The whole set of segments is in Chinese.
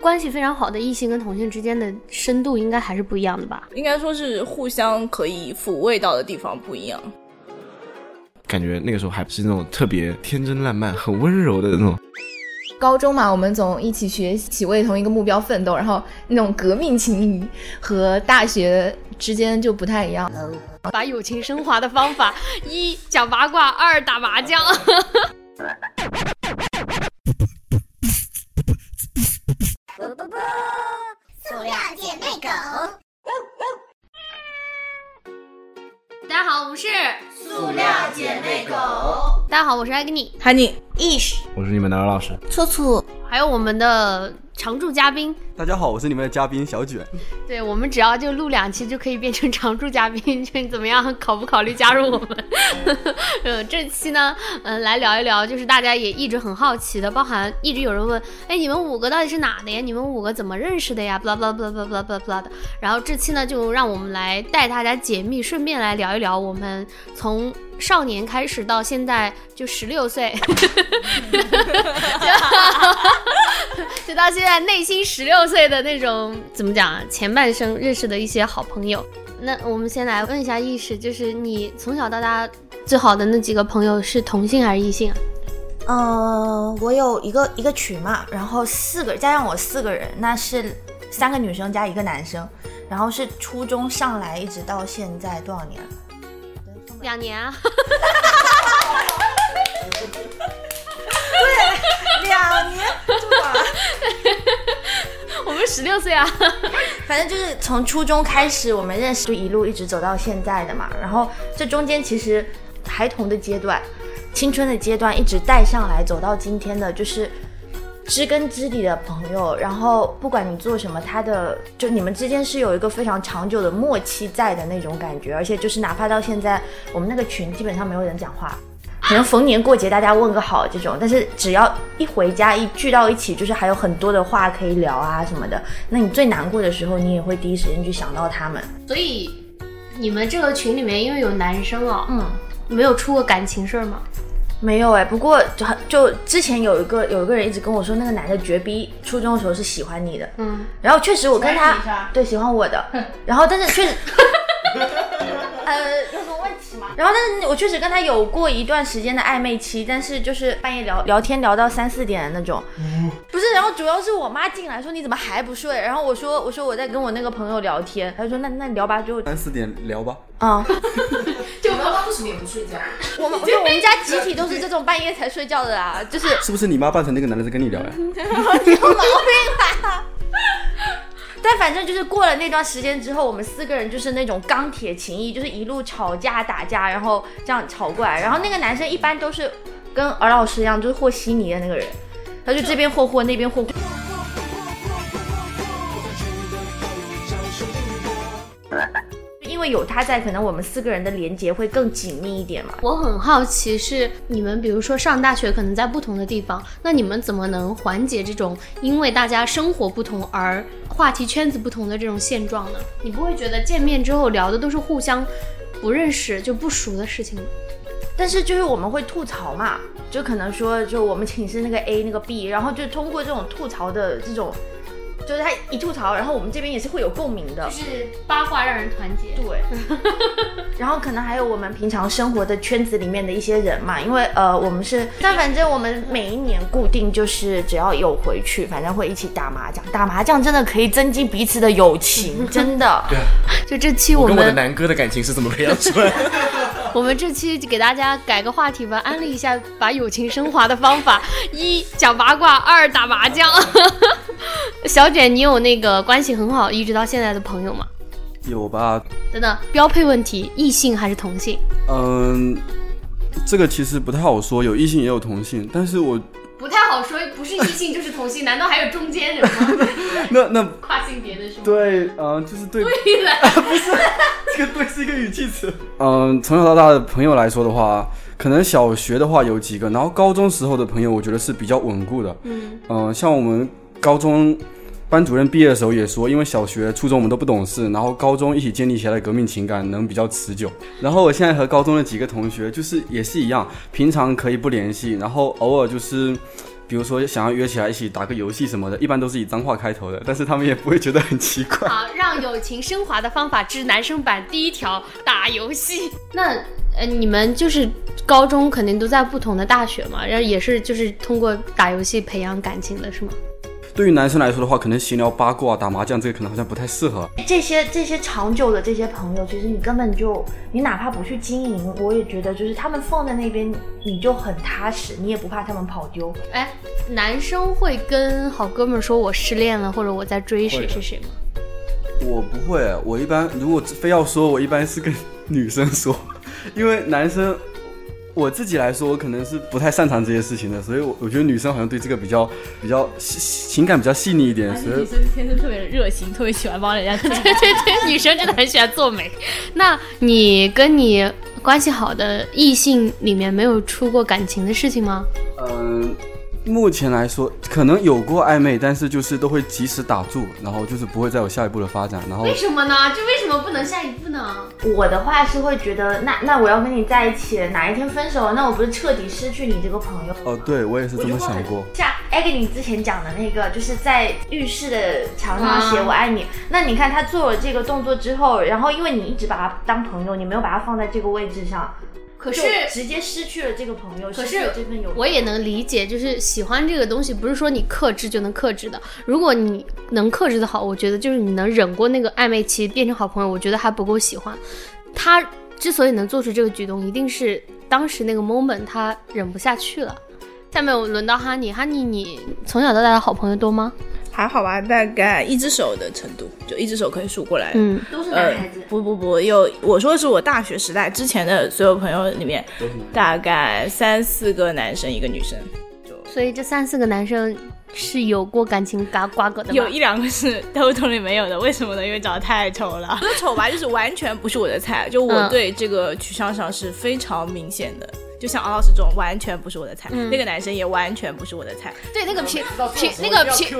关系非常好的异性跟同性之间的深度应该还是不一样的吧？应该说是互相可以抚慰到的地方不一样。感觉那个时候还不是那种特别天真烂漫、很温柔的那种。高中嘛，我们总一起学习，为同一个目标奋斗，然后那种革命情谊和大学之间就不太一样。把友情升华的方法：一讲八卦，二打麻将。塑料姐妹狗。大家好，我们是塑料姐妹狗。大家好，我是艾格尼，喊你 ish，我是你们的老师，醋醋，还有我们的。常驻嘉宾，大家好，我是你们的嘉宾小卷。对我们只要就录两期就可以变成常驻嘉宾，就怎么样？考不考虑加入我们？嗯，这期呢，嗯，来聊一聊，就是大家也一直很好奇的，包含一直有人问，哎，你们五个到底是哪的呀？你们五个怎么认识的呀？巴拉巴拉巴拉巴拉巴拉巴拉的。然后这期呢，就让我们来带大家解密，顺便来聊一聊我们从。少年开始到现在就十六岁，就到现在内心十六岁的那种怎么讲啊？前半生认识的一些好朋友。那我们先来问一下意识，就是你从小到大最好的那几个朋友是同性还是异性啊？嗯，我有一个一个群嘛，然后四个加上我四个人，那是三个女生加一个男生，然后是初中上来一直到现在多少年？两年啊，对，两年这么短，我们十六岁啊，反正就是从初中开始我们认识，就一路一直走到现在的嘛。然后这中间其实孩童的阶段、青春的阶段一直带上来，走到今天的就是。知根知底的朋友，然后不管你做什么，他的就你们之间是有一个非常长久的默契在的那种感觉，而且就是哪怕到现在，我们那个群基本上没有人讲话，可能逢年过节大家问个好这种，但是只要一回家一聚到一起，就是还有很多的话可以聊啊什么的。那你最难过的时候，你也会第一时间去想到他们。所以你们这个群里面因为有男生哦，嗯，没有出过感情事儿吗？没有哎，不过就就之前有一个有一个人一直跟我说，那个男的绝逼初中的时候是喜欢你的，嗯，然后确实我跟他对喜欢我的，然后但是确实。呃，有什么问题吗？然后，但是我确实跟他有过一段时间的暧昧期，但是就是半夜聊聊天聊到三四点的那种，不是。然后主要是我妈进来说你怎么还不睡？然后我说我说我在跟我那个朋友聊天，他就说那那聊吧，就三四点聊吧。啊，为什么也不睡觉？我们就 我们家集体都是这种半夜才睡觉的啊，就是 是不是你妈扮成那个男的在跟你聊呀？有毛病吧！但反正就是过了那段时间之后，我们四个人就是那种钢铁情谊，就是一路吵架打架，然后这样吵过来。然后那个男生一般都是跟尔老师一样，就是和稀泥的那个人，他就这边和和，那边和和。因为有他在，可能我们四个人的连接会更紧密一点嘛。我很好奇，是你们比如说上大学，可能在不同的地方，那你们怎么能缓解这种因为大家生活不同而话题圈子不同的这种现状呢？你不会觉得见面之后聊的都是互相不认识就不熟的事情吗？但是就是我们会吐槽嘛，就可能说就我们寝室那个 A 那个 B，然后就通过这种吐槽的这种。就是他一吐槽，然后我们这边也是会有共鸣的，就是八卦让人团结。对，然后可能还有我们平常生活的圈子里面的一些人嘛，因为呃我们是，但反正我们每一年固定就是只要有回去，反正会一起打麻将。打麻将真的可以增进彼此的友情，真的。对，就这期我们跟我的南哥的感情是怎么培养出来？我们这期给大家改个话题吧，安利一下把友情升华的方法：一讲八卦，二打麻将。小卷，你有那个关系很好一直到现在的朋友吗？有吧。等等，标配问题，异性还是同性？嗯，这个其实不太好说，有异性也有同性，但是我不太好说，不是异性就是同性，难道还有中间人吗？那那跨性别的是吗？对，嗯，就是对。对了，不是，这个对是一个语气词。嗯，从小到大的朋友来说的话，可能小学的话有几个，然后高中时候的朋友，我觉得是比较稳固的。嗯嗯，像我们。高中班主任毕业的时候也说，因为小学、初中我们都不懂事，然后高中一起建立起来的革命情感能比较持久。然后我现在和高中的几个同学就是也是一样，平常可以不联系，然后偶尔就是。比如说想要约起来一起打个游戏什么的，一般都是以脏话开头的，但是他们也不会觉得很奇怪。好，让友情升华的方法之男生版第一条：打游戏。那呃，你们就是高中肯定都在不同的大学嘛，然后也是就是通过打游戏培养感情的是吗？对于男生来说的话，可能闲聊八卦、打麻将这个可能好像不太适合。这些这些长久的这些朋友，其实你根本就你哪怕不去经营，我也觉得就是他们放在那边，你就很踏实，你也不怕他们跑丢。哎，男生会跟好哥们说我失恋了，或者我在追谁谁谁吗？我不会，我一般如果非要说，我一般是跟女生说，因为男生。我自己来说，我可能是不太擅长这些事情的，所以，我我觉得女生好像对这个比较比较情感比较细腻一点。所以女生天生特别热心，特别喜欢帮人家。对 对对，女生真的很喜欢做美。那你跟你关系好的异性里面没有出过感情的事情吗？嗯。目前来说，可能有过暧昧，但是就是都会及时打住，然后就是不会再有下一步的发展。然后为什么呢？就为什么不能下一步呢？我的话是会觉得，那那我要跟你在一起，哪一天分手了，那我不是彻底失去你这个朋友？哦，对我也是这么想过。像艾格你之前讲的那个，就是在浴室的墙上写我爱你。那你看他做了这个动作之后，然后因为你一直把他当朋友，你没有把他放在这个位置上。可是直接失去了这个朋友，可是我也能理解，就是喜欢这个东西，不是说你克制就能克制的。如果你能克制的好，我觉得就是你能忍过那个暧昧期，变成好朋友，我觉得还不够喜欢。他之所以能做出这个举动，一定是当时那个 moment 他忍不下去了。下面我轮到哈尼，哈尼，你从小到大的好朋友多吗？还好吧，大概一只手的程度，就一只手可以数过来。嗯，都是男孩子。不不不，有我说的是我大学时代之前的所有朋友里面，大概三四个男生，一个女生。所以这三四个男生是有过感情嘎瓜葛的有一两个是偷偷里没有的，为什么呢？因为长得太丑了。不是丑吧，就是完全不是我的菜。就我对这个取向上是非常明显的。就像敖老师这种，完全不是我的菜。那个男生也完全不是我的菜。对，那个评评那个评，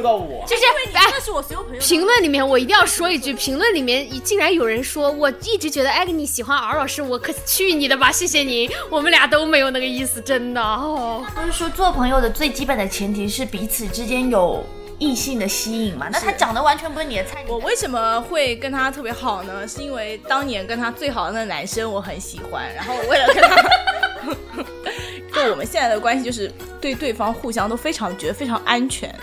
就是那是我所有朋友评论里面，我一定要说一句，评论里面竟然有人说，我一直觉得艾格尼喜欢敖老师，我可去你的吧！谢谢你，我们俩都没有那个意思，真的哦。不是说做朋友的最基本的前提是彼此之间有异性的吸引嘛？那他长得完全不是你的菜。我为什么会跟他特别好呢？是因为当年跟他最好的那个男生我很喜欢，然后为了跟他。就我们现在的关系，就是对对方互相都非常觉得非常安全？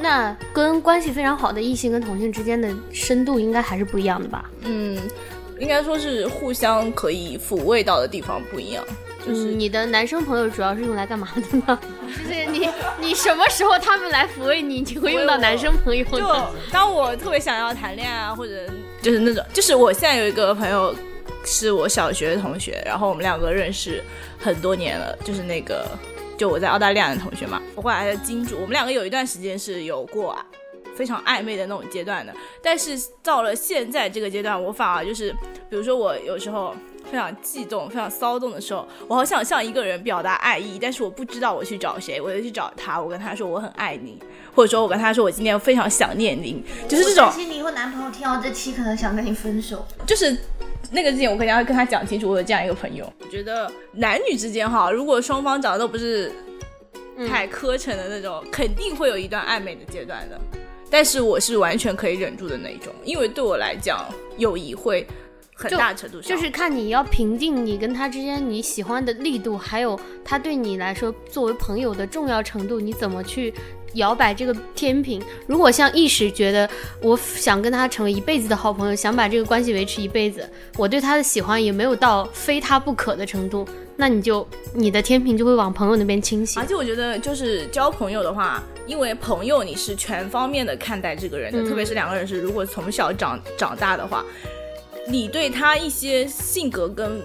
那跟关系非常好的异性跟同性之间的深度应该还是不一样的吧？嗯，应该说是互相可以抚慰到的地方不一样。就是你的男生朋友主要是用来干嘛的呢？就是你你什么时候他们来抚慰你，你会用到男生朋友？就当我特别想要谈恋爱啊，或者就是那种，就是我现在有一个朋友。是我小学的同学，然后我们两个认识很多年了，就是那个，就我在澳大利亚的同学嘛。我后来的金主，我们两个有一段时间是有过啊，非常暧昧的那种阶段的。但是到了现在这个阶段，我反而就是，比如说我有时候非常悸动、非常骚动的时候，我好想向一个人表达爱意，但是我不知道我去找谁，我就去找他，我跟他说我很爱你，或者说我跟他说我今天非常想念你，就是这种。担心你以后男朋友听到这期可能想跟你分手，就是。那个之前我肯定要跟他讲清楚，我有这样一个朋友。我觉得男女之间哈，如果双方长得都不是太磕碜的那种，肯定会有一段暧昧的阶段的。但是我是完全可以忍住的那种，因为对我来讲，友谊会很大程度上就是看你要评定你跟他之间你喜欢的力度，还有他对你来说作为朋友的重要程度，你怎么去。摇摆这个天平，如果像一时觉得我想跟他成为一辈子的好朋友，想把这个关系维持一辈子，我对他的喜欢也没有到非他不可的程度，那你就你的天平就会往朋友那边倾斜。而且我觉得，就是交朋友的话，因为朋友你是全方面的看待这个人的，特别是两个人是如果从小长长大的话，你对他一些性格跟。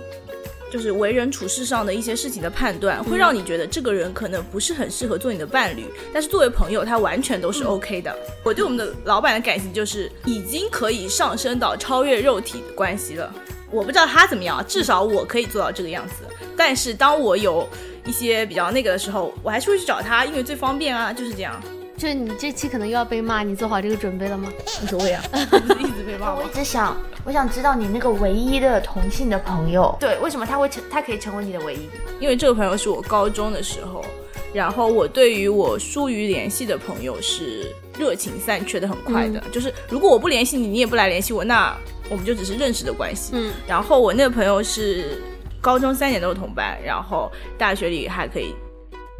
就是为人处事上的一些事情的判断，会让你觉得这个人可能不是很适合做你的伴侣，但是作为朋友，他完全都是 OK 的。我对我们的老板的感情就是已经可以上升到超越肉体的关系了。我不知道他怎么样，至少我可以做到这个样子。但是当我有一些比较那个的时候，我还是会去找他，因为最方便啊，就是这样。就你这期可能又要被骂，你做好这个准备了吗？无所谓啊，一直被骂。我一直想。我想知道你那个唯一的同性的朋友，对，为什么他会成，他可以成为你的唯一？因为这个朋友是我高中的时候然后我对于我疏于联系的朋友是热情散去的很快的，就是如果我不联系你，你也不来联系我，那我们就只是认识的关系。嗯，然后我那个朋友是高中三年都是同班，然后大学里还可以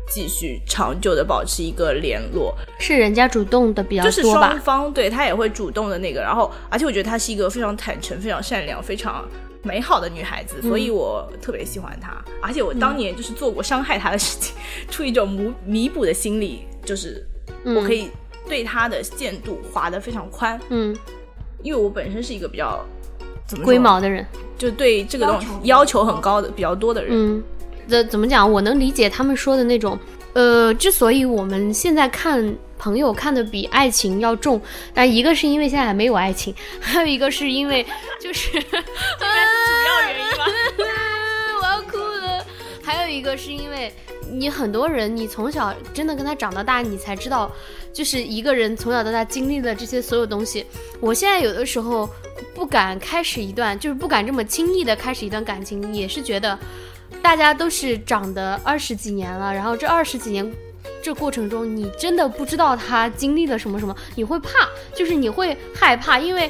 继续长久的保持一个联络，是人家主动的比较多就是双？方对他也会主动的那个，然后而且我觉得她是一个非常坦诚、非常善良、非常美好的女孩子，所以我特别喜欢她。而且我当年就是做过伤害她的事情，出于一种弥弥补的心理，就是我可以对她的限度划得非常宽，嗯，因为我本身是一个比较怎么龟毛的人，就对这个东西要求很高的比较多的人。嗯，这怎么讲？我能理解他们说的那种，呃，之所以我们现在看朋友看的比爱情要重，但一个是因为现在还没有爱情，还有一个是因为就是 这该是主要原因吧。我要哭了。还有一个是因为你很多人，你从小真的跟他长到大，你才知道，就是一个人从小到大经历的这些所有东西。我现在有的时候不敢开始一段，就是不敢这么轻易的开始一段感情，也是觉得大家都是长的二十几年了，然后这二十几年。这过程中，你真的不知道他经历了什么什么，你会怕，就是你会害怕，因为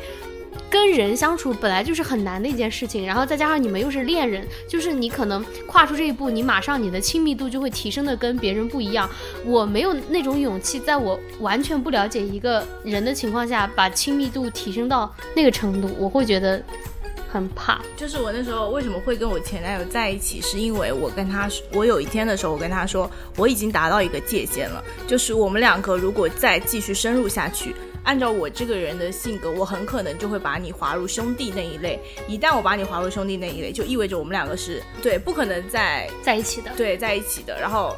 跟人相处本来就是很难的一件事情，然后再加上你们又是恋人，就是你可能跨出这一步，你马上你的亲密度就会提升的跟别人不一样。我没有那种勇气，在我完全不了解一个人的情况下，把亲密度提升到那个程度，我会觉得很怕。就是我那时候为什么会跟我前男友在一起，是因为我跟他说，我有一天的时候，我跟他说，我已经达到一个界限了，就是我们两个如果再继续深入下去。按照我这个人的性格，我很可能就会把你划入兄弟那一类。一旦我把你划入兄弟那一类，就意味着我们两个是对不可能在 在一起的，对在一起的。然后，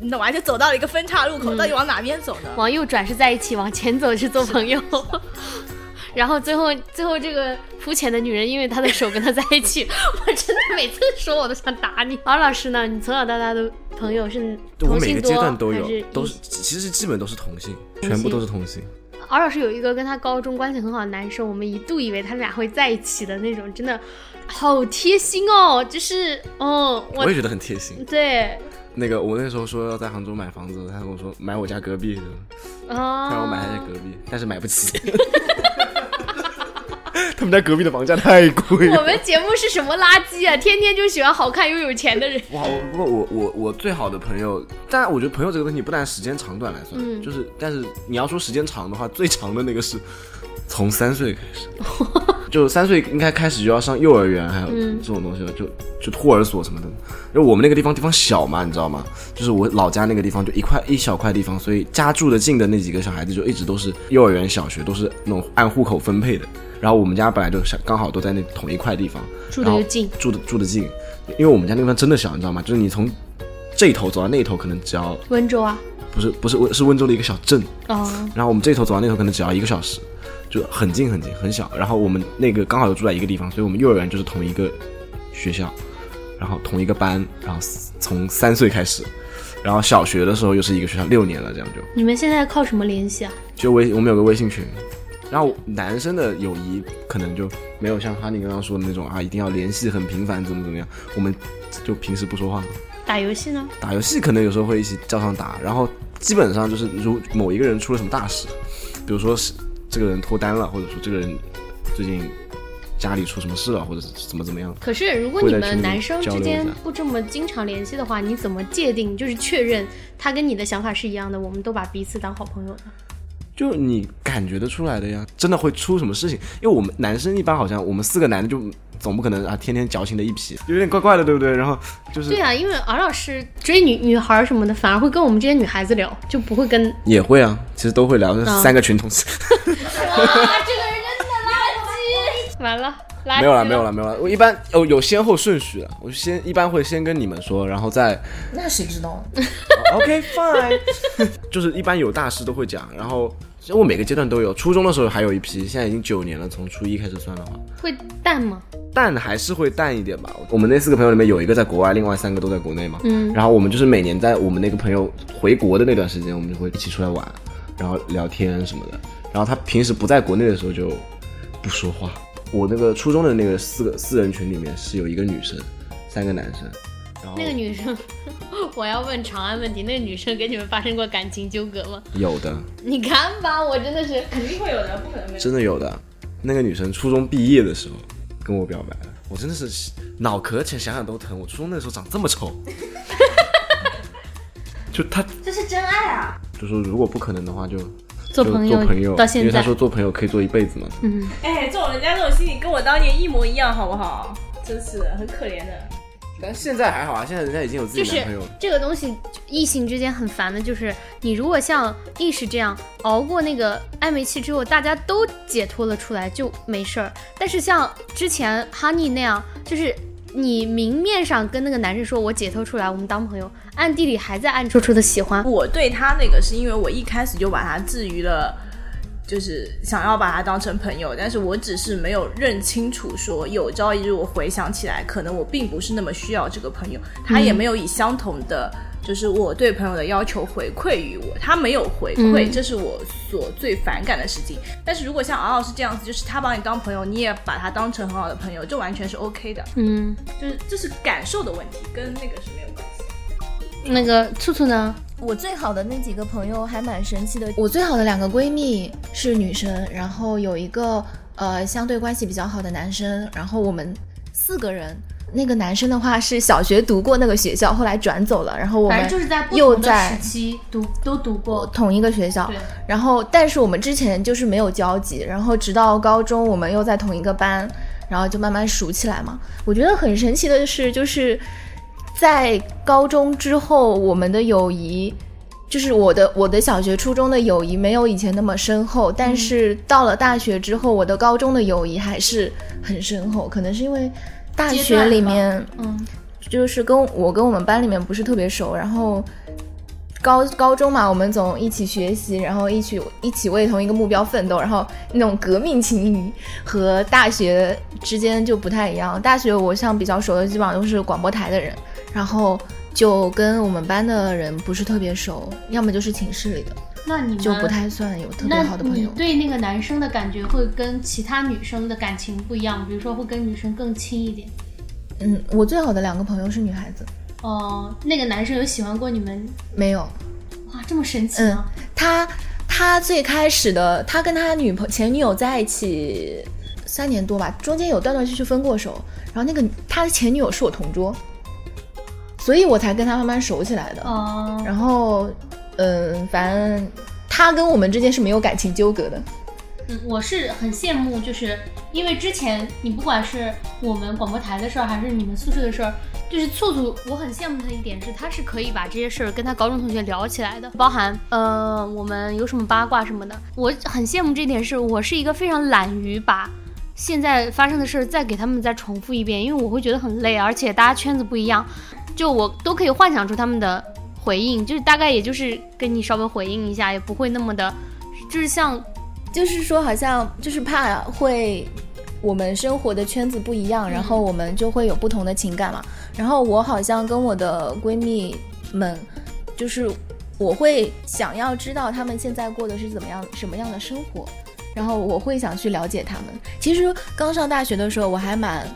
那完全走到了一个分岔路口，到底往哪边走呢？往右转是在一起，往前走是做朋友。然后最后最后这个肤浅的女人，因为她的手跟他在一起，我真的每次说我都想打你。敖老师呢？你从小到大的朋友是对我同性多每个阶段都还是有，都是其实基本都是同性，同全部都是同性。敖老师有一个跟他高中关系很好的男生，我们一度以为他们俩会在一起的那种，真的好贴心哦，就是嗯，我我也觉得很贴心。对那个我那时候说要在杭州买房子，他跟我说买我家隔壁他让我买他家隔壁，但是买不起。他们家隔壁的房价太贵了。我们节目是什么垃圾啊？天天就喜欢好看又有钱的人。哇，我不过我我我最好的朋友，当然我觉得朋友这个东西不但时间长短来算，嗯就是但是你要说时间长的话，最长的那个是从三岁开始，就三岁应该开始就要上幼儿园，还有嗯这种东西了，就就托儿所什么的。因为我们那个地方地方小嘛，你知道吗？就是我老家那个地方就一块一小块地方，所以家住的近的那几个小孩子就一直都是幼儿园、小学都是那种按户口分配的。然后我们家本来就想刚好都在那同一块地方，住得又近住的住的近，因为我们家那地方真的小，你知道吗？就是你从这一头走到那一头，可能只要温州啊，不是不是温是温州的一个小镇，哦，然后我们这一头走到那头可能只要一个小时，就很近很近很小。然后我们那个刚好又住在一个地方，所以我们幼儿园就是同一个学校，然后同一个班，然后从三岁开始，然后小学的时候又是一个学校六年了，这样就你们现在靠什么联系啊？就微我们有个微信群。然后男生的友谊可能就没有像哈尼刚刚说的那种啊，一定要联系很频繁，怎么怎么样。我们就平时不说话，打游戏呢？打游戏可能有时候会一起叫上打，然后基本上就是如某一个人出了什么大事，比如说是这个人脱单了，或者说这个人最近家里出什么事了，或者是怎么怎么样，可是如果你们男生之间不这么经常联系的话，你怎么界定就是确认他跟你的想法是一样的？我们都把彼此当好朋友呢？就你感觉得出来的呀，真的会出什么事情？因为我们男生一般好像我们四个男的就总不可能啊天天矫情的一批，有点怪怪的，对不对？然后就是对啊，因为敖老师追女女孩儿什么的，反而会跟我们这些女孩子聊，就不会跟也会啊，其实都会聊，嗯三个群同时。完了，垃圾没有了，没有了，没有了。我一般哦有先后顺序的，我先一般会先跟你们说，然后再那谁知道？OK fine，就是一般有大事都会讲。然后其实我每个阶段都有，初中的时候还有一批，现在已经九年了，从初一开始算的话，会淡吗？淡还是会淡一点吧。我们那四个朋友里面有一个在国外，另外三个都在国内嘛。嗯然后我们就是每年在我们那个朋友回国的那段时间，我们就会一起出来玩，然后聊天什么的。然后他平时不在国内的时候就不说话。我那个初中的那个四个四人群里面是有一个女生，三个男生。然后那个女生，我要问长安问题，那个女生跟你们发生过感情纠葛吗？有的，你看吧，我真的是肯定会有的，不可能没有。真的有的。那个女生初中毕业的时候跟我表白了，我真的是脑壳前想想都疼。我初中那时候长这么丑，就她这是真爱啊！就说如果不可能的话就就做朋友做朋友，到现在因为他说做朋友可以做一辈子嘛。嗯，哎，这种人家这种心理跟我当年一模一样，好不好？真是的很可怜的。但现在还好啊，现在人家已经有自就是己男朋友了。这个东西，异性之间很烦的，就是你如果像意识这样熬过那个暧昧期之后，大家都解脱了出来就没事儿。但是像之前 Honey 那样，就是你明面上跟那个男生说我解脱出来，我们当朋友，暗地里还在暗戳戳的喜欢。我对他那个是因为我一开始就把他置于了，就是想要把他当成朋友，但是我只是没有认清楚，说有朝一日我回想起来，可能我并不是那么需要这个朋友，他也没有以相同的。就是我对朋友的要求回馈于我，他没有回馈，嗯这是我所最反感的事情。但是如果像敖老师这样子，就是他把你当朋友，你也把他当成很好的朋友，这完全是 OK 的。嗯，就是这是感受的问题，跟那个是没有关系。那个醋醋呢？我最好的那几个朋友还蛮神奇的。我最好的两个闺蜜是女生，然后有一个呃相对关系比较好的男生，然后我们四个人。那个男生的话是小学读过那个学校，后来转走了，然后我们又在时期读都读过。同一个学校，然后但是我们之前就是没有交集，然后直到高中我们又在同一个班，然后就慢慢熟起来嘛。我觉得很神奇的是，就是在高中之后，我们的友谊。就是我的我的小学初中的友谊没有以前那么深厚，但是到了大学之后，我的高中的友谊还是很深厚。可能是因为大学里面，嗯，就是跟我跟我们班里面不是特别熟，然后高高中嘛，我们总一起学习，然后一起一起为同一个目标奋斗，然后那种革命情谊和大学之间就不太一样。大学我像比较熟的基本上都是广播台的人，然后就跟我们班的人不是特别熟，要么就是寝室里的，那你们就不太算有特别好的朋友。你对那个男生的感觉会跟其他女生的感情不一样，比如说会跟女生更亲一点。嗯，我最好的两个朋友是女孩子，哦、那个男生有喜欢过你们？没有。哇，这么神奇嗯吗？，他他最开始的，他跟他女朋前女友在一起三年多吧，中间有断断续续分过手。然后那个他的前女友是我同桌，所以我才跟他慢慢熟起来的。哦、然后，嗯，反正他跟我们之间是没有感情纠葛的。嗯，我是很羡慕，就是因为之前你不管是我们广播台的事儿，还是你们宿舍的事儿，就是醋醋，我很羡慕他一点是，他是可以把这些事儿跟他高中同学聊起来的，包含呃我们有什么八卦什么的。我很羡慕这点是，我是一个非常懒于把现在发生的事儿再给他们再重复一遍，因为我会觉得很累，而且大家圈子不一样，就我都可以幻想出他们的回应，就是大概也就是跟你稍微回应一下，也不会那么的，就是像就是说，好像就是怕会我们生活的圈子不一样，然后我们就会有不同的情感嘛。然后我好像跟我的闺蜜们，就是我会想要知道她们现在过的是怎么样、什么样的生活，然后我会想去了解她们。其实刚上大学的时候，我还蛮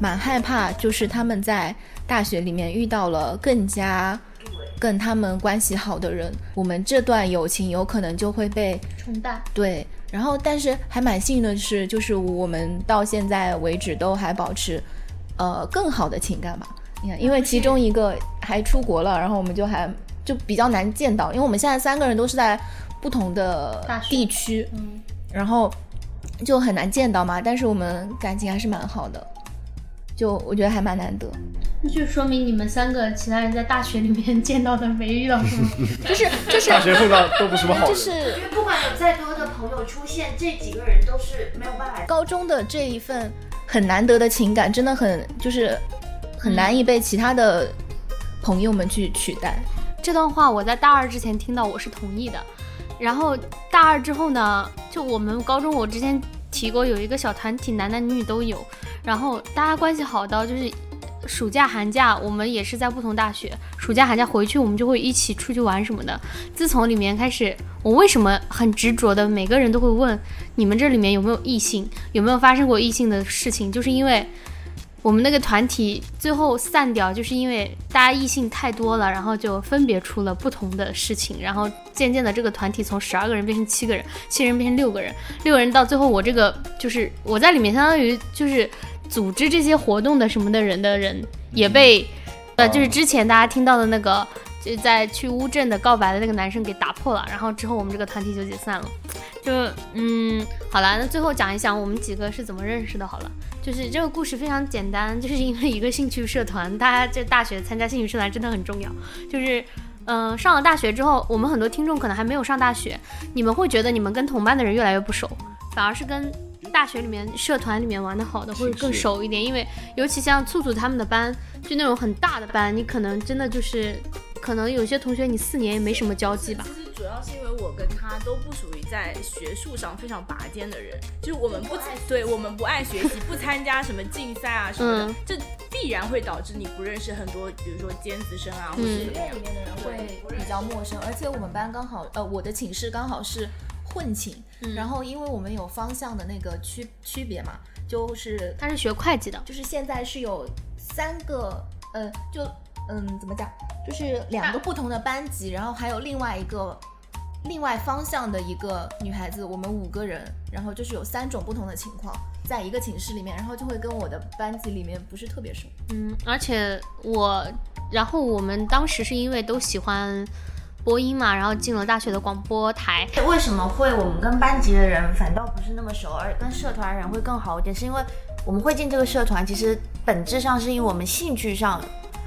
蛮害怕，就是他们在大学里面遇到了更加。跟他们关系好的人，我们这段友情有可能就会被冲淡。对，然后但是还蛮幸运的是，就是我们到现在为止都还保持，呃，更好的情感吧。你看，因为其中一个还出国了，然后我们就还就比较难见到，因为我们现在三个人都是在不同的大地区，嗯，然后就很难见到嘛。但是我们感情还是蛮好的，就我觉得还蛮难得。那就说明你们三个其他人在大学里面 见到的没遇到什么。就是 就是大学碰到都不是什么好人。就是因为不管有再多的朋友出现，这几个人都是没有办法。高中的这一份很难得的情感，真的很就是很难以被其他的朋友们去取代。这段话我在大二之前听到，我是同意的。然后大二之后呢，就我们高中，我之前提过有一个小团体，男男女女都有，然后大家关系好到就是。暑假、寒假，我们也是在不同大学。暑假、寒假回去，我们就会一起出去玩什么的。自从里面开始，我为什么很执着的，每个人都会问你们这里面有没有异性，有没有发生过异性的事情，就是因为我们那个团体最后散掉，就是因为大家异性太多了，然后就分别出了不同的事情，然后渐渐的这个团体从十二个人变成七个人，七人变成六个人，六个人到最后我这个就是我在里面相当于就是组织这些活动的什么的人的人也被，呃，就是之前大家听到的那个。就在去乌镇的告白的那个男生给打破了，然后之后我们这个团体就解散了。就嗯，好了，那最后讲一讲我们几个是怎么认识的。好了，就是这个故事非常简单，就是因为一个兴趣社团，大家在大学参加兴趣社团真的很重要。就是嗯，上了大学之后，我们很多听众可能还没有上大学，你们会觉得你们跟同班的人越来越不熟，反而是跟大学里面社团里面玩的好的会更熟一点。因为尤其像醋醋他们的班，就那种很大的班，你可能真的就是。可能有些同学你四年也没什么交际吧。主要是因为我跟他都不属于在学术上非常拔尖的人，就是我们不对，我们不爱学习，不参加什么竞赛啊什么的，这必然会导致你不认识很多，比如说尖子生啊，或者学院里面的人会比较陌生。而且我们班刚好，呃，我的寝室刚好是混寝，然后因为我们有方向的那个区区别嘛，就是他是学会计的，就是现在是有三个，呃，就。嗯，怎么讲？就是两个不同的班级，然后还有另外一个另外方向的一个女孩子，我们五个人，然后就是有三种不同的情况，在一个寝室里面，然后就会跟我的班级里面不是特别熟。嗯，而且我，然后我们当时是因为都喜欢播音嘛，然后进了大学的广播台。为什么会我们跟班级的人反倒不是那么熟，而跟社团人会更好一点？是因为我们会进这个社团，其实本质上是因为我们兴趣上。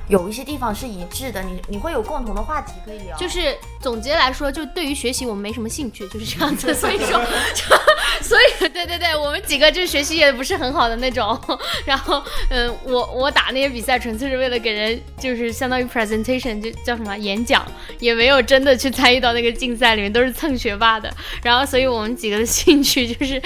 有一些地方是一致的，你你会有共同的话题可以聊。就是总结来说，就对于学习我们没什么兴趣，就是这样子。所以说，就 所以对对对，我们几个就学习也不是很好的那种。然后，嗯，我我打那些比赛纯粹是为了给人，就是相当于 presentation，就叫什么演讲，也没有真的去参与到那个竞赛里面，都是蹭学霸的。然后，所以我们几个的兴趣就是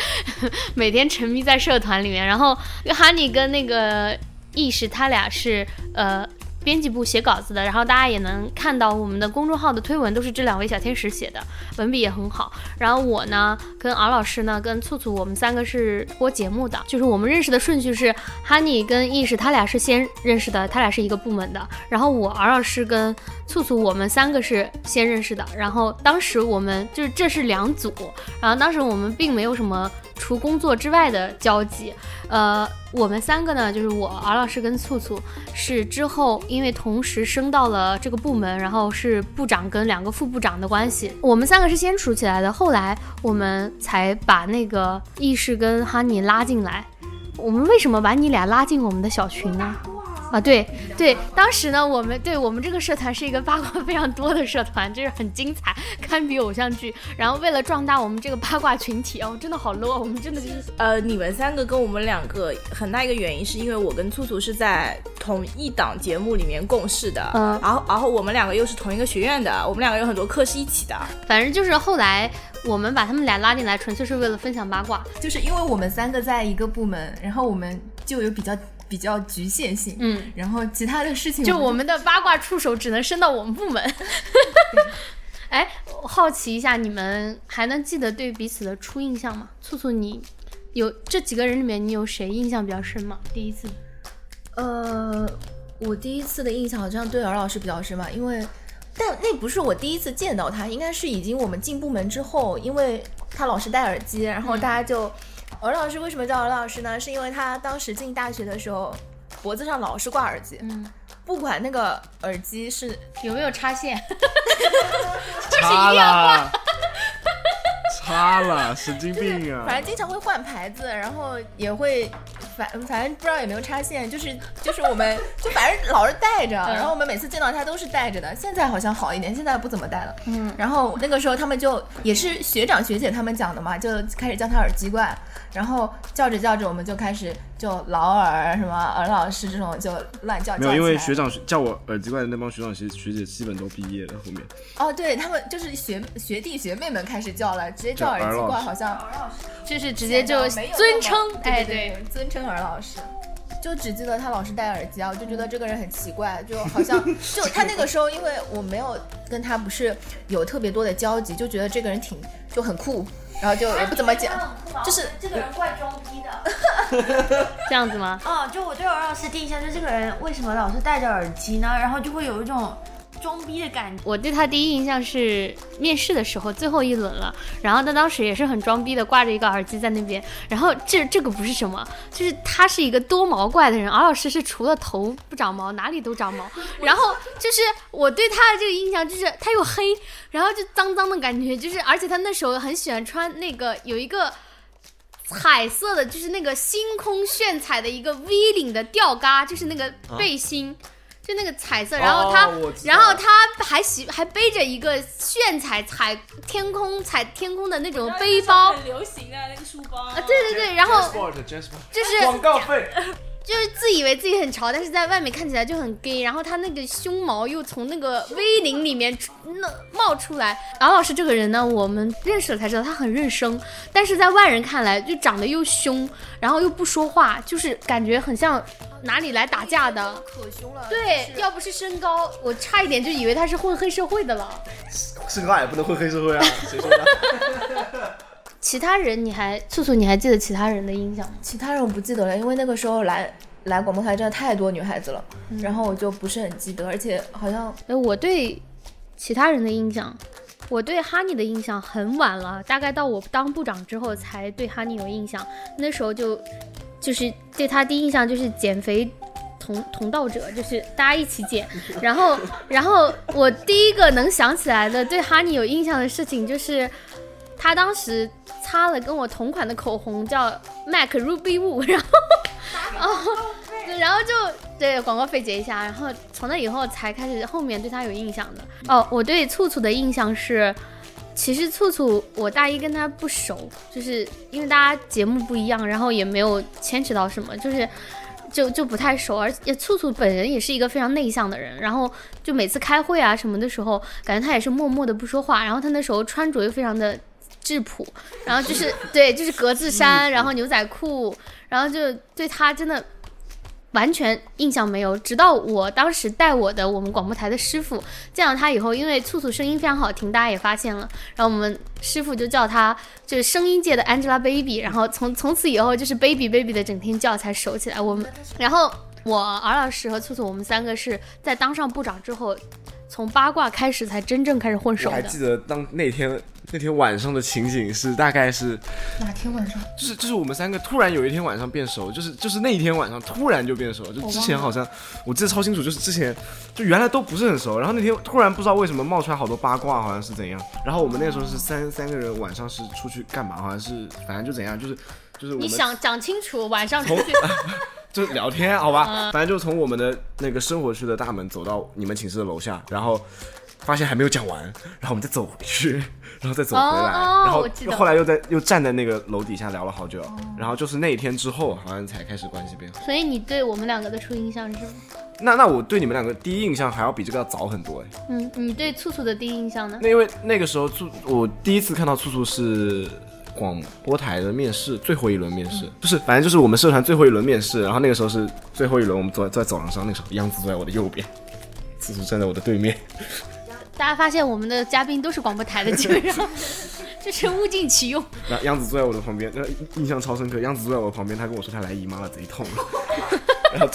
每天沉迷在社团里面。然后哈尼跟那个意识，他俩是呃。编辑部写稿子的，然后大家也能看到我们的公众号的推文都是这两位小天使写的，文笔也很好。然后我呢，跟敖老师呢，跟醋醋，我们三个是播节目的，就是我们认识的顺序是，Honey 跟意识他俩是先认识的，他俩是一个部门的。然后我敖老师跟醋醋，我们三个是先认识的。然后当时我们就是这是两组，然后当时我们并没有什么。除工作之外的交集，呃，我们三个呢，就是我敖老师跟醋醋，是之后因为同时升到了这个部门，然后是部长跟两个副部长的关系，我们三个是先处起来的，后来我们才把那个意识跟哈尼拉进来。我们为什么把你俩拉进我们的小群呢？啊，对对，当时呢，我们对我们这个社团是一个八卦非常多的社团，就是很精彩，堪比偶像剧。然后为了壮大我们这个八卦群体哦，真的好 low 啊！我们真的就是呃，你们三个跟我们两个很大一个原因，是因为我跟兔兔是在同一档节目里面共事的，嗯，然后然后我们两个又是同一个学院的，我们两个有很多课是一起的。反正就是后来我们把他们俩拉进来，纯粹是为了分享八卦，就是因为我们三个在一个部门，然后我们就有比较。比较局限性，嗯，然后其他的事情就我们的八卦触手只能伸到我们部门。哎，好奇一下，你们还能记得对彼此的初印象吗？醋醋，你有这几个人里面，你有谁印象比较深吗？第一次？呃，我第一次的印象好像对尔老师比较深吧，因为但那不是我第一次见到他，应该是已经我们进部门之后，因为他老是戴耳机，然后大家就。敖老师为什么叫敖老师呢？是因为他当时进大学的时候，脖子上老是挂耳机，嗯，不管那个耳机是有没有插线，插了，插了，神经病啊！反正经常会换牌子，然后也会反反正不知道有没有插线，就是就是我们就反正老是戴着，然后我们每次见到他都是戴着的。现在好像好一点，现在不怎么戴了。嗯，然后那个时候他们就也是学长学姐他们讲的嘛，就开始叫他耳机怪。然后叫着叫着，我们就开始就老耳什么耳老师这种就乱叫。没有，因为学长叫我耳机怪的那帮学长学学姐基本都毕业了，后面。哦，对他们就是学学弟学妹们开始叫了，直接叫耳机怪，好像就是直接就尊称，哎对，尊称耳老师。就只记得他老是戴耳机啊，我就觉得这个人很奇怪，就好像就他那个时候，因为我没有跟他不是有特别多的交集，就觉得这个人挺就很酷。然后就也不怎么讲，就是这个人怪装逼的。这样子吗？哦，就我对王老师第一印象就是这个人为什么老是戴着耳机呢？然后就会有一种装逼的感觉。我对他第一印象是面试的时候最后一轮了，然后他当时也是很装逼的挂着一个耳机在那边，然后这这个不是什么，就是他是一个多毛怪的人，敖老师是除了头不长毛，哪里都长毛，然后就是我对他的这个印象就是他又黑，然后就脏脏的感觉，就是而且他那时候很喜欢穿那个有一个。彩色的，就是那个星空炫彩的一个 V 领的吊嘎，就是那个背心，就那个彩色。然后他，然后他还喜还背着一个炫彩彩天空彩天空的那种背包，很流行啊那个书包。啊，对对对，然后就是广告费。就是自以为自己很潮，但是在外面看起来就很 gay。然后他那个胸毛又从那个 V 领里面那冒出来。敖老师这个人呢，我们认识了才知道他很认生，但是在外人看来就长得又凶，然后又不说话，就是感觉很像哪里来打架的。可凶了。对，要不是身高，我差一点就以为他是混黑社会的了。身高也不能混黑社会啊，谁说的？其他人你还素素你还记得其他人的印象吗？其他人我不记得了，因为那个时候来来广播台真的太多女孩子了，然后我就不是很记得，而且好像哎我对其他人的印象，我对哈尼的印象很晚了，大概到我当部长之后才对哈尼有印象，那时候就就是对他第一印象就是减肥同同道者，就是大家一起减，然后然后我第一个能想起来的对哈尼有印象的事情就是。他当时擦了跟我同款的口红，叫 MAC Ruby Woo，然后，哦，对，然后就对广告费结一下，然后从那以后才开始后面对他有印象的。哦，我对醋醋的印象是，其实醋醋我大一跟他不熟，就是因为大家节目不一样，然后也没有牵扯到什么，就是就就不太熟，而且醋醋本人也是一个非常内向的人，然后就每次开会啊什么的时候，感觉他也是默默的不说话，然后他那时候穿着又非常的。质朴，然后就是对，就是格子衫，然后牛仔裤，然后就对他真的完全印象没有。直到我当时带我的我们广播台的师傅见到他以后，因为醋醋声音非常好听，大家也发现了，然后我们师傅就叫他就是声音界的 Angelababy，然后从从此以后就是 baby baby 的整天叫才熟起来。我们，然后我儿老师和醋醋，我们三个是在当上部长之后。从八卦开始才真正开始混熟的。我还记得当那天那天晚上的情景是大概是哪天晚上？就是就是我们三个突然有一天晚上变熟，就是就是那一天晚上突然就变熟。就之前好像我记得超清楚，就是之前就原来都不是很熟，然后那天突然不知道为什么冒出来好多八卦，好像是怎样。然后我们那时候是三三个人晚上是出去干嘛？好像是反正就怎样，就是就是你想讲清楚晚上出去。就聊天，好吧，反正就从我们的那个生活区的大门走到你们寝室的楼下，然后发现还没有讲完，然后我们再走回去，然后再走回来，然后后来又在又站在那个楼底下聊了好久，然后就是那一天之后，好像才开始关系变好。所以你对我们两个的初印象是什么？那那我对你们两个第一印象还要比这个要早很多哎。嗯，你对醋醋的第一印象呢？那因为那个时候醋，我第一次看到醋醋是。广播台的面试最后一轮面试，就是，反正就是我们社团最后一轮面试。然后那个时候是最后一轮，我们坐在走廊上，那时候央子坐在我的右边，子子站在我的对面。大家发现我们的嘉宾都是广播台的，基本上就是物尽其用。然后央子坐在我的旁边，那印象超深刻。央子坐在我旁边，他跟我说他来姨妈了，贼痛。然后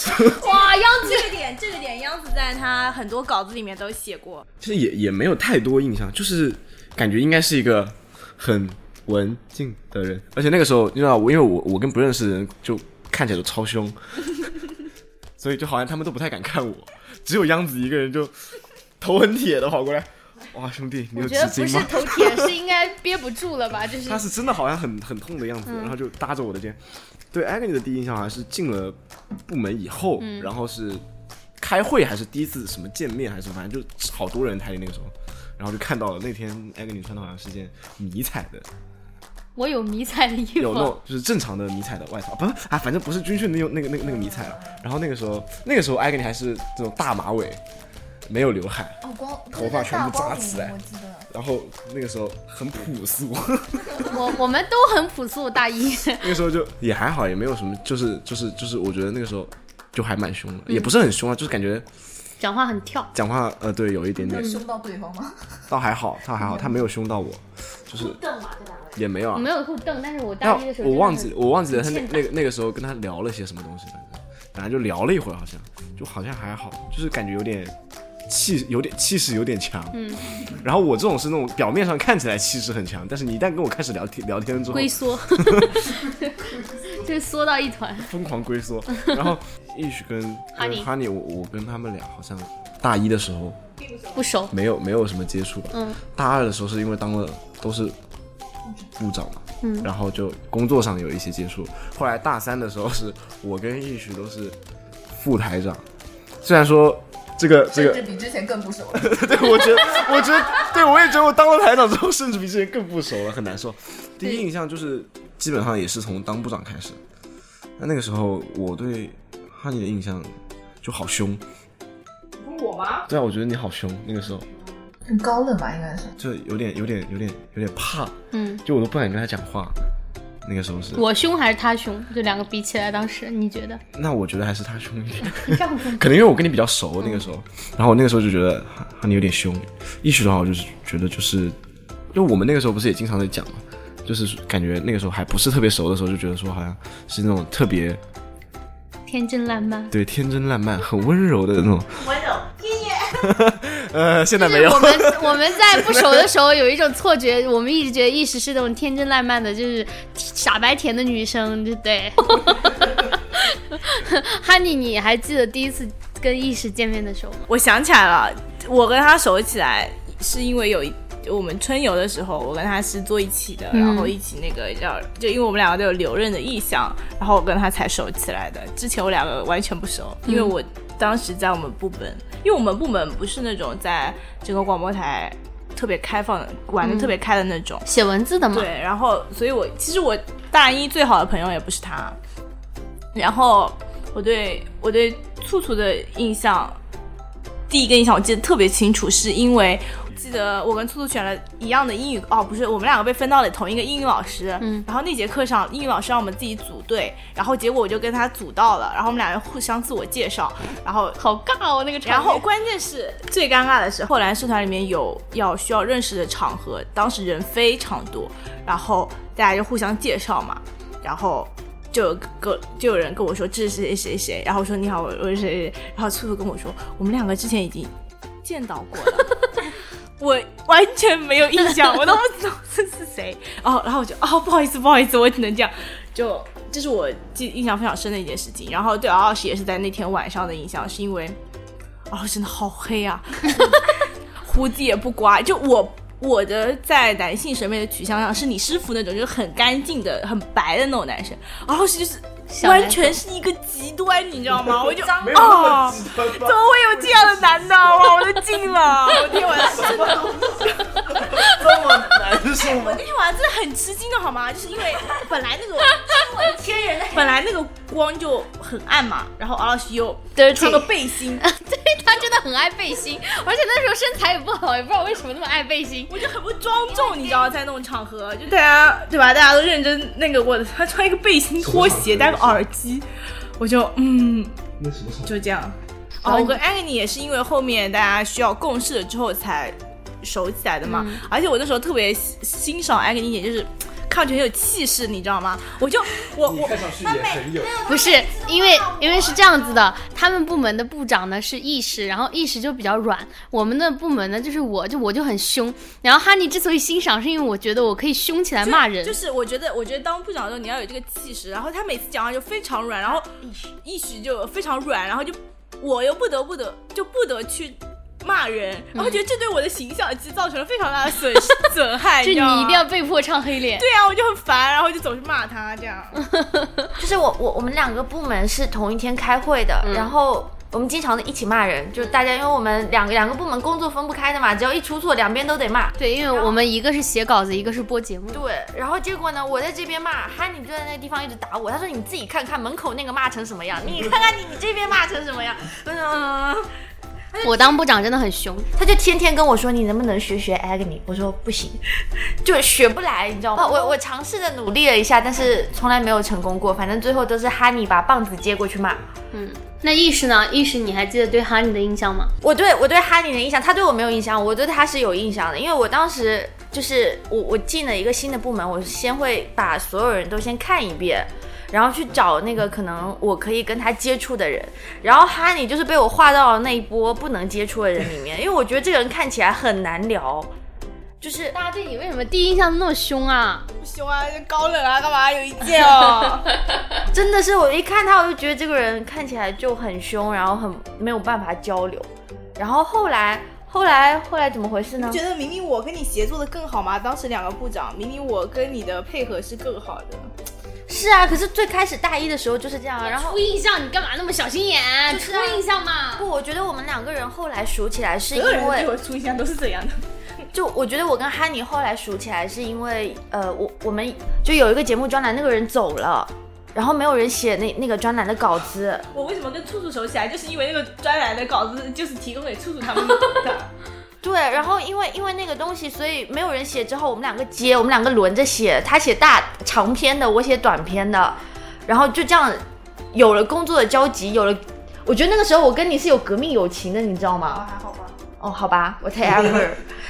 哇，央子这个点，这个点，央子在他很多稿子里面都写过。其实也也没有太多印象，就是感觉应该是一个很。文静的人，而且那个时候，你知道，我因为我我跟不认识的人就看起来都超凶，所以就好像他们都不太敢看我，只有央子一个人就头很铁的跑过来，哇，兄弟，你有纸巾吗？不是头铁，是应该憋不住了吧？就是他是真的好像很很痛的样子，然后就搭着我的肩。对艾格尼的第一印象好像是进了部门以后，然后是开会还是第一次什么见面还是什么，反正就好多人台里那个时候，然后就看到了那天艾格尼穿的好像是件迷彩的。我有迷彩的衣服，有那种就是正常的迷彩的外套，不是啊，反正不是军训那种那个那个那个迷彩了。然后那个时候，那个时候艾格尼还是这种大马尾，没有刘海，哦，光头发全部扎起来，我记得。然后那个时候很朴素，我我们都很朴素，大一。那个时候就也还好，也没有什么，就是就是就是，我觉得那个时候就还蛮凶的，也不是很凶啊，就是感觉讲话很跳，讲话呃对，有一点点凶到对方吗？倒还好，倒还好，他没有凶到我，就是。也没有啊。没有互瞪，但是我大一的时候我忘记我忘记了他那那个那个时候跟他聊了些什么东西，反正反正就聊了一会儿，好像就好像还好，就是感觉有点气，有点气势有点强。嗯。然后我这种是那种表面上看起来气势很强，但是你一旦跟我开始聊天聊天之后，龟缩，就是缩到一团。疯狂龟缩。然后一许跟跟 Honey Honey，我我跟他们俩好像大一的时候不熟，没有没有什么接触吧。嗯。大二的时候是因为当了都是部长嘛，嗯，然后就工作上有一些接触。后来大三的时候是我跟一许都是副台长，虽然说这个这个甚至比之前更不熟了。对，我觉得，我觉得，对我也觉得我当了台长之后，甚至比之前更不熟了，很难受。第一印象就是，基本上也是从当部长开始。那那个时候，我对哈尼的印象就好凶。问我吗？对啊，我觉得你好凶，那个时候很高冷吧，应该是。就有点、有点、有点、有点怕，嗯，就我都不敢跟他讲话。那个时候是，我凶还是他凶？就两个比起来，当时你觉得？那我觉得还是他凶一点。这样子可能因为我跟你比较熟那个时候，然后我那个时候就觉得哈哈尼有点凶。一许的话，我就是觉得就是，因为我们那个时候不是也经常在讲嘛，就是感觉那个时候还不是特别熟的时候，就觉得说好像是那种特别天真烂漫。对天真烂漫、很温柔的那种。温柔，呃，现在没有我。们 我们在不熟的时候有一种错觉，我们一直觉得意识是那种天真烂漫的，就是傻白甜的女生，对不对？哈尼，你还记得第一次跟意识见面的时候吗？我想起来了，我跟他熟起来是因为有一我们春游的时候，我跟他是坐一起的，嗯然后一起那个叫，就因为我们两个都有留任的意向，然后我跟他才熟起来的。之前我两个完全不熟，因为我当时在我们部门，因为我们部门不是那种在整个广播台特别开放的、玩的特别开的那种。写文字的嘛，对，然后所以我其实我大一最好的朋友也不是他，然后我对我对醋醋的印象，第一个印象我记得特别清楚，是因为记得我跟兔兔选了一样的英语，哦，不是，我们两个被分到了同一个英语老师，嗯，然后那节课上英语老师让我们自己组队，然后结果我就跟他组到了，然后我们俩人互相自我介绍，然后好尬哦，那个场面。然后关键是最尴尬的是，后来社团里面有要需要认识的场合，当时人非常多，然后大家就互相介绍嘛，然后就有个就有人跟我说这是谁谁谁，然后我说你好，我我是谁谁，然后兔兔跟我说我们两个之前已经见到过了。我完全没有印象，我都不知道这是谁。哦，然后我就哦，不好意思，不好意思，我只能这样。就这是我记印象非常深的一件事情。然后对敖老师也是在那天晚上的印象，是因为哦，真的好黑啊，胡子也不刮。就我我的在男性审美的取向上，是你师傅那种，就是很干净的、很白的那种男生。敖老师就是完全是一个极端，你知道吗？我就啊，怎么会有这样的男的？哇，我都惊了！我那天晚上真的，这么难受我吗那？天晚上真的很吃惊的好吗？就是因为本来那个天人的本来那个光就很暗嘛，然后敖老师又穿个背心，对他真的很爱背心，而且那时候身材也不好，也不知道为什么那么爱背心。我就很不庄重，你知道，在那种场合，就大家对吧？大家都认真那个我，他穿一个背心、拖鞋，戴个耳机，我就嗯，那什么就这样。哦，我跟安妮也是因为后面大家需要共事了之后才熟起来的嘛。而且我那时候特别欣欣赏安妮一点，就是看上去很有气势，你知道吗？我就我我看上去也很有。不是因为因为是这样子的，他们部门的部长呢是意识，然后意识就比较软，我们的部门呢就是我就我就很凶，然后哈尼之所以欣赏，是因为我觉得我可以凶起来骂人，就是我觉得，我觉得当部长的时候你要有这个气势，然后他每次讲话就非常软，然后意识就非常软，然后就我又不得不得就不得去骂人，然后觉得这对我的形象其实造成了非常大的损 损害，就你一定要被迫唱黑脸。对啊，我就很烦，然后就总是骂他这样。就是我我我们两个部门是同一天开会的，然后我们经常的一起骂人，就是大家因为我们两个两个部门工作分不开的嘛，只要一出错，两边都得骂。对，因为我们一个是写稿子，一个是播节目。对，然后结果呢，我在这边骂，哈尼就在那个地方一直打我。他说你自己看看门口那个骂成什么样，你看看你你这边骂成什么样。嗯，我当部长真的很凶，他就天天跟我说你能不能学学 Agni，我说不行，就学不来，你知道吗？我我尝试着努力了一下，但是从来没有成功过。反正最后都是哈尼把棒子接过去骂。嗯那意识呢？意识你还记得对哈尼的印象吗？我对我对哈尼的印象，他对我没有印象，我对他是有印象的，因为我当时就是我我进了一个新的部门，我先会把所有人都先看一遍。然后去找那个可能我可以跟他接触的人，然后哈尼就是被我划到了那一波不能接触的人里面，因为我觉得这个人看起来很难聊，就是大家对你为什么第一印象那么凶啊？不凶啊，高冷啊，干嘛有意见哦？真的是我一看他我就觉得这个人看起来就很凶，然后很没有办法交流，然后后来后来后来怎么回事呢？觉得明明我跟你协作的更好吗？当时两个部长，明明我跟你的配合是更好的。是啊，可是最开始大一的时候就是这样，然后初印象你干嘛那么小心眼？就是初印象嘛。不，我觉得我们两个人后来熟起来是因为对我初印象都是这样的。就我觉得我跟哈尼后来熟起来是因为呃，我我们就有一个节目专栏，那个人走了，然后没有人写那那个专栏的稿子，我为什么跟处处熟起来，就是因为那个专栏的稿子就是提供给处处他们的。对，然后因为因为那个东西，所以没有人写。之后我们两个接，我们两个轮着写，他写大长篇的，我写短篇的，然后就这样有了工作的交集，有了。我觉得那个时候我跟你是有革命友情的，你知道吗？哦还好吧。哦，好吧，我 whatever。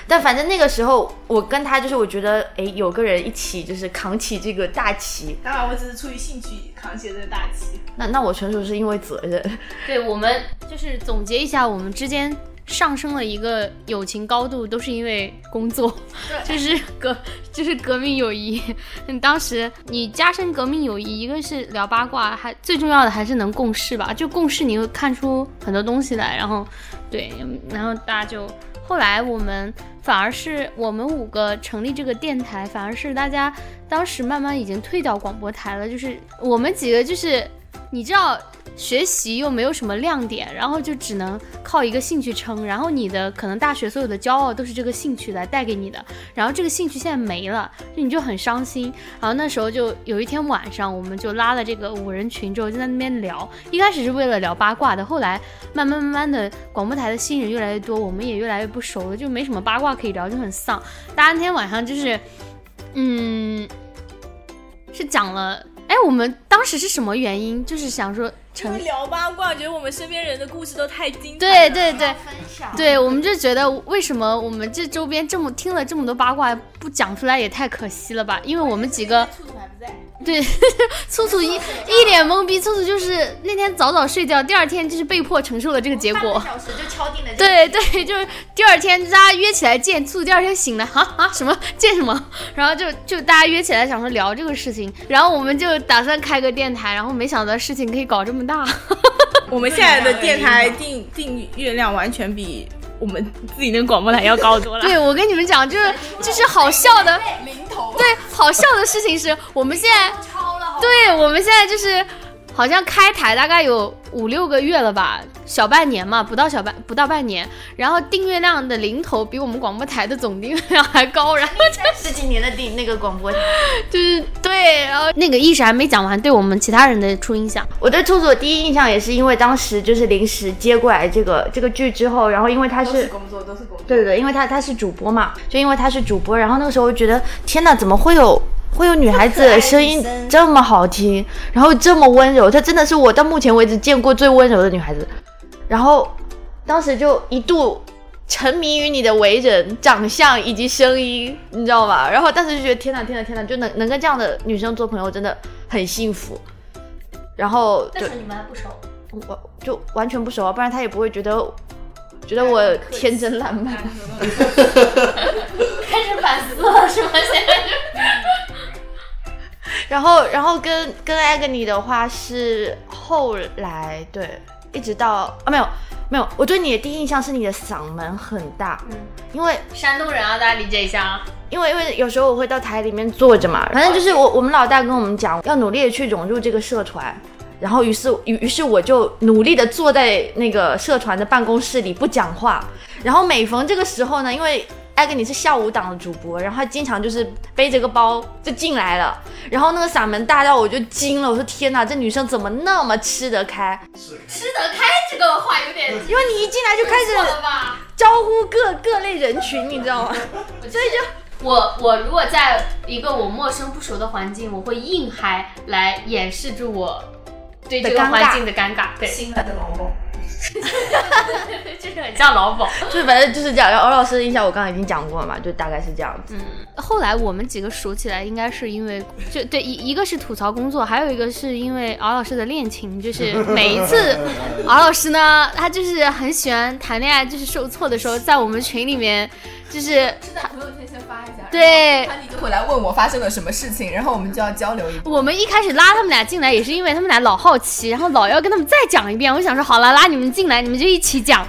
但反正那个时候我跟他就是，我觉得哎，有个人一起就是扛起这个大旗。当然，我只是出于兴趣扛起这个大旗。那那我纯属是因为责任。对我们就是总结一下，我们之间。上升了一个友情高度，都是因为工作，就是革，就是革命友谊。你当时你加深革命友谊，一个是聊八卦，还最重要的还是能共事吧。就共事，你会看出很多东西来。然后，对，然后大家就后来我们反而是我们五个成立这个电台，反而是大家当时慢慢已经退掉广播台了。就是我们几个，就是你知道。学习又没有什么亮点，然后就只能靠一个兴趣撑，然后你的可能大学所有的骄傲都是这个兴趣来带给你的，然后这个兴趣现在没了，就你就很伤心。然后那时候就有一天晚上，我们就拉了这个五人群，之后就在那边聊。一开始是为了聊八卦的，后来慢慢慢慢的，广播台的新人越来越多，我们也越来越不熟了，就没什么八卦可以聊，就很丧。大家那天晚上就是，嗯，是讲了，哎，我们当时是什么原因？就是想说。聊八卦，觉得我们身边人的故事都太精彩。对对对，对，我们就觉得为什么我们这周边这么听了这么多八卦，不讲出来也太可惜了吧？因为我们几个。对，粗粗一一脸懵逼，粗粗就是那天早早睡觉，第二天就是被迫承受了这个结果。小时就敲定了。对对，就是第二天大家约起来见，粗粗第二天醒来，啊啊什么见什么，然后就就大家约起来想说聊这个事情，然后我们就打算开个电台，然后没想到事情可以搞这么大。我们现在的电台订订阅量完全比我们自己那个广播台要高多了。对，我跟你们讲，就是就是好笑的。对，好笑的事情是我们现在，对，我们现在就是。好像开台大概有五六个月了吧，小半年嘛，不到小半不到半年，然后订阅量的零头比我们广播台的总订阅量还高，然后十几年的订那个广播台，就是对，然后那个意识还没讲完，对我们其他人的初印象，我对兔子的第一印象也是因为当时就是临时接过来这个这个剧之后，然后因为他是工作都是工作，对对对，因为他他是主播嘛，就因为他是主播，然后那个时候我觉得天哪，怎么会有？会有女孩子声音这么好听，然后这么温柔，她真的是我到目前为止见过最温柔的女孩子。然后当时就一度沉迷于你的为人、长相以及声音，你知道吗？然后当时就觉得天哪，天哪，天哪，就能能跟这样的女生做朋友，真的很幸福。然后，但是你们还不熟，我就完全不熟啊，不然她也不会觉得觉得我天真烂漫。开始反思了是吗？现在然后，然后跟跟 Agony 的话是后来对，一直到啊没有没有，我对你的第一印象是你的嗓门很大，嗯，因为山东人啊，大家理解一下啊，因为因为有时候我会到台里面坐着嘛，反正就是我我们老大跟我们讲要努力的去融入这个社团，然后于是于于是我就努力的坐在那个社团的办公室里不讲话，然后每逢这个时候呢，因为。艾格你是下午档的主播，然后他经常就是背着个包就进来了，然后那个嗓门大到我就惊了，我说天哪，这女生怎么那么吃得开？吃得开这个话有点，因为你一进来就开始招呼各各类人群，你知道吗？所以就我我如果在一个我陌生不熟的环境，我会硬嗨来掩饰住我对这个环境的尴尬。对，新来的老公。就是很像老鸨。就是反正就是这样。然后欧老师的印象我刚刚已经讲过了嘛，就大概是这样子。后来我们几个熟起来，应该是因为就对一一个是吐槽工作，还有一个是因为敖老师的恋情，就是每一次 敖老师呢，他就是很喜欢谈恋爱，就是受挫的时候，在我们群里面就是是在朋友圈先发一下，对他你就会来问我发生了什么事情，然后我们就要交流一波。我们一开始拉他们俩进来，也是因为他们俩老好奇，然后老要跟他们再讲一遍。我想说，好了，拉你们进来，你们就一起讲。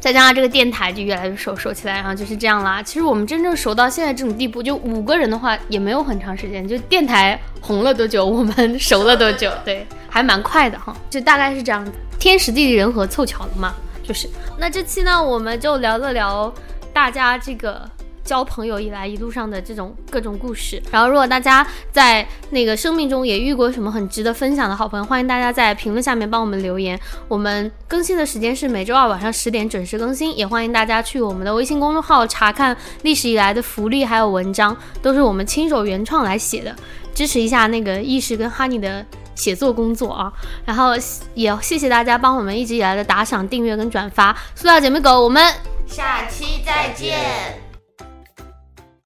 再加上这个电台就越来越熟，熟起来，然后就是这样啦。其实我们真正熟到现在这种地步，就五个人的话也没有很长时间。就电台红了多久，我们熟了多久，对，还蛮快的哈。就大概是这样，天时地利人和凑巧了嘛。就是那这期呢，我们就聊了聊大家这个交朋友以来一路上的这种各种故事。然后，如果大家在那个生命中也遇过什么很值得分享的好朋友，欢迎大家在评论下面帮我们留言。我们更新的时间是每周二晚上十点准时更新，也欢迎大家去我们的微信公众号查看历史以来的福利还有文章，都是我们亲手原创来写的，支持一下那个意识跟哈尼的。写作工作啊，然后也谢谢大家帮我们一直以来的打赏、订阅跟转发。塑料姐妹狗，我们下期再见。